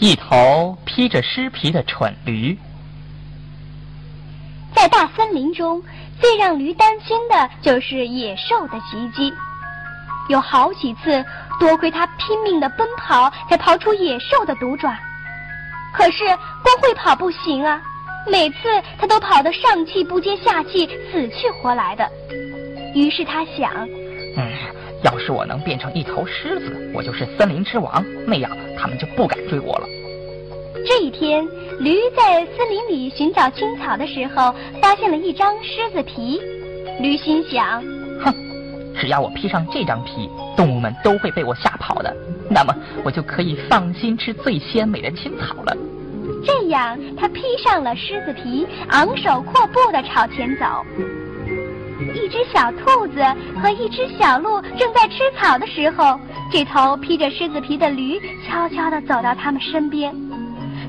一头披着尸皮的蠢驴。在大森林中，最让驴担心的就是野兽的袭击。有好几次，多亏他拼命的奔跑，才逃出野兽的毒爪。可是光会跑不行啊，每次他都跑得上气不接下气，死去活来的。于是他想，要是我能变成一头狮子，我就是森林之王，那样他们就不敢追我了。这一天，驴在森林里寻找青草的时候，发现了一张狮子皮。驴心想：哼，只要我披上这张皮，动物们都会被我吓跑的。那么，我就可以放心吃最鲜美的青草了。这样，他披上了狮子皮，昂首阔步地朝前走。一只小兔子和一只小鹿正在吃草的时候，这头披着狮子皮的驴悄悄地走到他们身边。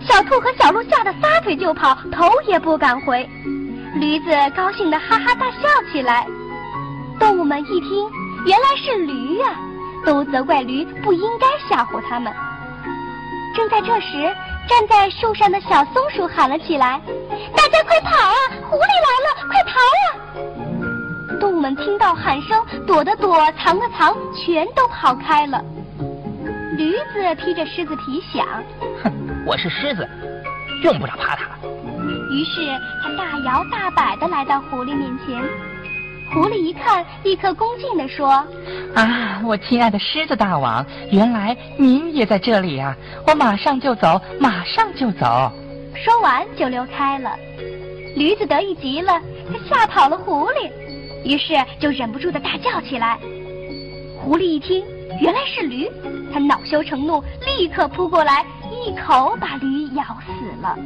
小兔和小鹿吓得撒腿就跑，头也不敢回。驴子高兴的哈哈大笑起来。动物们一听，原来是驴呀，都责怪驴不应该吓唬他们。正在这时，站在树上的小松鼠喊了起来：“大家快跑啊！狐狸来了，快！”们听到喊声，躲的躲，藏的藏，全都跑开了。驴子披着狮子皮想：“哼。”我是狮子，用不着怕它。于是他大摇大摆的来到狐狸面前。狐狸一看，立刻恭敬的说：“啊，我亲爱的狮子大王，原来您也在这里呀！我马上就走，马上就走。”说完就溜开了。驴子得意极了，他吓跑了狐狸，于是就忍不住的大叫起来。狐狸一听，原来是驴，它恼羞成怒，立刻扑过来。一口把驴咬死了。